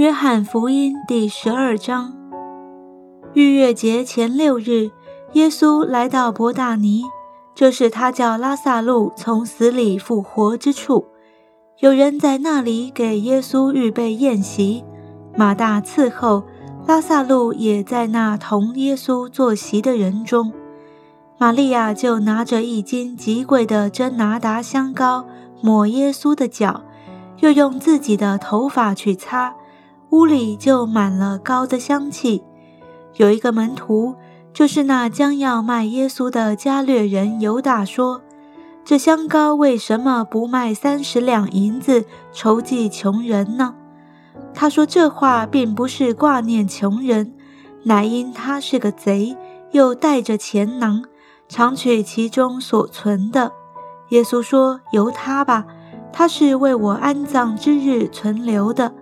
约翰福音第十二章，逾越节前六日，耶稣来到伯大尼，这是他叫拉萨路从死里复活之处。有人在那里给耶稣预备宴席，马大伺候，拉萨路也在那同耶稣坐席的人中。玛利亚就拿着一斤极贵的真拿达香膏抹耶稣的脚，又用自己的头发去擦，屋里就满了膏的香气。有一个门徒，就是那将要卖耶稣的加略人犹大说：“这香膏为什么不卖三十两银子筹济穷人呢？”他说这话并不是挂念穷人，乃因他是个贼，又带着钱囊。常取其中所存的，耶稣说：“由他吧，他是为我安葬之日存留的，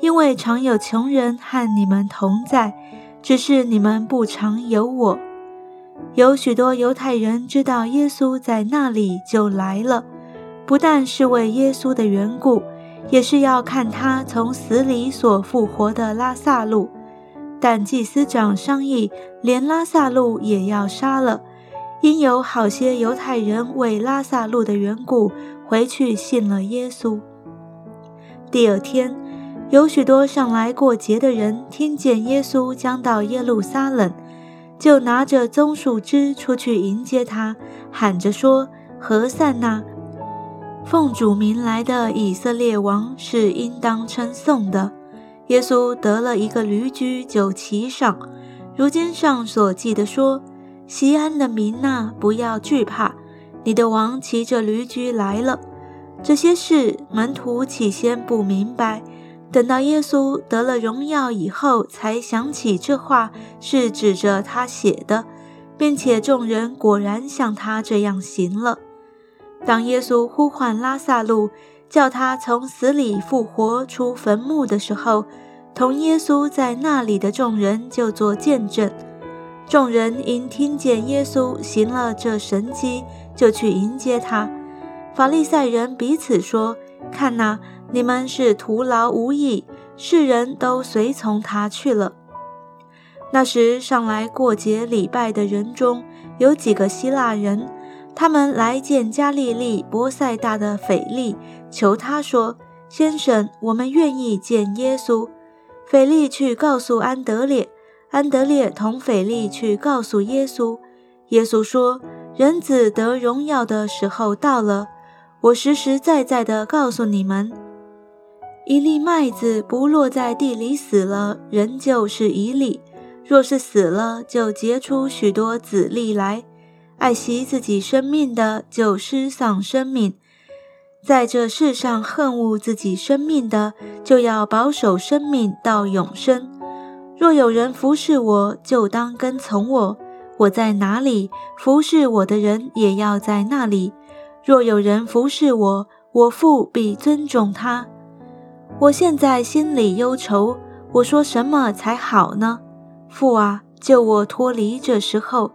因为常有穷人和你们同在，只是你们不常有我。”有许多犹太人知道耶稣在那里，就来了，不但是为耶稣的缘故，也是要看他从死里所复活的拉萨路。但祭司长商议，连拉萨路也要杀了。因有好些犹太人为拉萨路的缘故回去信了耶稣。第二天，有许多上来过节的人听见耶稣将到耶路撒冷，就拿着棕树枝出去迎接他，喊着说：“何塞那！奉主名来的以色列王是应当称颂的。”耶稣得了一个驴驹，就骑上。如今上所记的说。西安的民呐，不要惧怕，你的王骑着驴驹来了。这些事门徒起先不明白，等到耶稣得了荣耀以后，才想起这话是指着他写的，并且众人果然像他这样行了。当耶稣呼唤拉萨路，叫他从死里复活出坟墓的时候，同耶稣在那里的众人就做见证。众人因听见耶稣行了这神迹，就去迎接他。法利赛人彼此说：“看哪，你们是徒劳无益，世人都随从他去了。”那时上来过节礼拜的人中有几个希腊人，他们来见加利利伯赛大的腓力，求他说：“先生，我们愿意见耶稣。”腓力去告诉安德烈。安德烈同腓力去告诉耶稣，耶稣说：“人子得荣耀的时候到了。我实实在在的告诉你们，一粒麦子不落在地里死了，仍旧是一粒；若是死了，就结出许多子粒来。爱惜自己生命的，就失丧生命；在这世上恨恶自己生命的，就要保守生命到永生。”若有人服侍我，就当跟从我；我在哪里，服侍我的人也要在那里。若有人服侍我，我父必尊重他。我现在心里忧愁，我说什么才好呢？父啊，救我脱离这时候！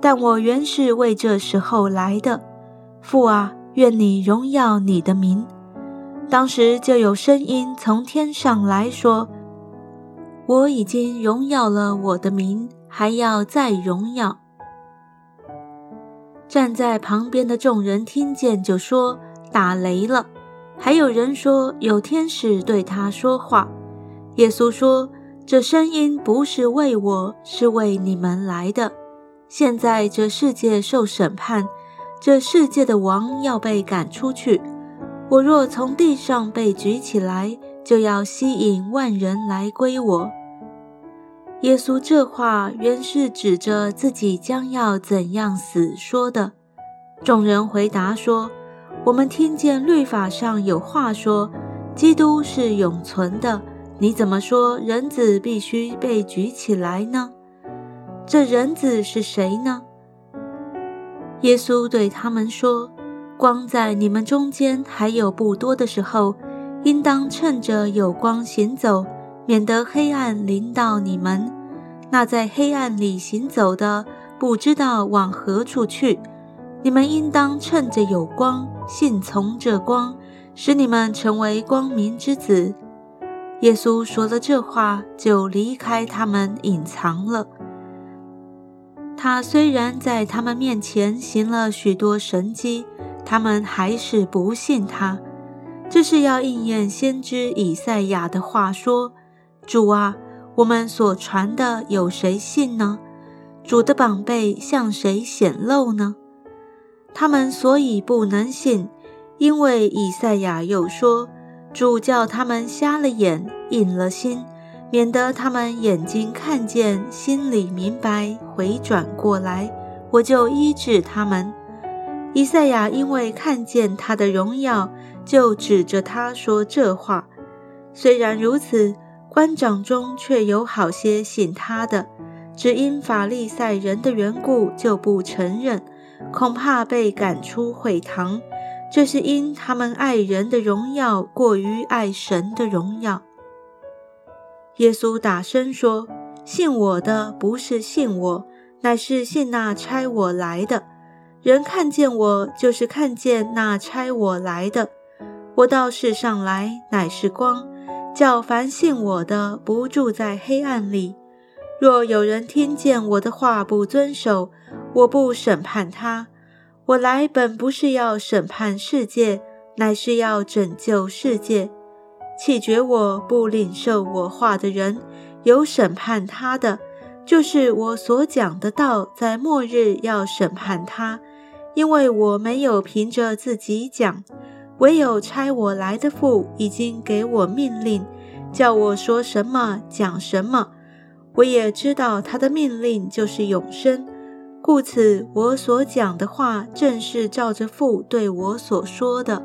但我原是为这时候来的。父啊，愿你荣耀你的名。当时就有声音从天上来说。我已经荣耀了我的名，还要再荣耀。站在旁边的众人听见，就说打雷了。还有人说有天使对他说话。耶稣说：“这声音不是为我，是为你们来的。现在这世界受审判，这世界的王要被赶出去。我若从地上被举起来，就要吸引万人来归我。”耶稣这话原是指着自己将要怎样死说的。众人回答说：“我们听见律法上有话说，基督是永存的。你怎么说人子必须被举起来呢？这人子是谁呢？”耶稣对他们说：“光在你们中间还有不多的时候，应当趁着有光行走。”免得黑暗临到你们，那在黑暗里行走的不知道往何处去。你们应当趁着有光，信从这光，使你们成为光明之子。耶稣说了这话，就离开他们，隐藏了。他虽然在他们面前行了许多神迹，他们还是不信他。这是要应验先知以赛亚的话说：“主啊，我们所传的有谁信呢？主的宝贝向谁显露呢？”他们所以不能信，因为以赛亚又说。主叫他们瞎了眼，隐了心，免得他们眼睛看见，心里明白，回转过来，我就医治他们。以赛亚因为看见他的荣耀，就指着他说这话。虽然如此，官长中却有好些信他的，只因法利赛人的缘故，就不承认，恐怕被赶出会堂。这是因他们爱人的荣耀过于爱神的荣耀。耶稣大声说：“信我的不是信我，乃是信那差我来的。人看见我，就是看见那差我来的。我到世上来，乃是光，叫凡信我的不住在黑暗里。若有人听见我的话不遵守，我不审判他。”我来本不是要审判世界，乃是要拯救世界。弃绝我不领受我话的人，有审判他的，就是我所讲的道，在末日要审判他。因为我没有凭着自己讲，唯有差我来的父已经给我命令，叫我说什么讲什么。我也知道他的命令就是永生。故此，我所讲的话，正是照着父对我所说的。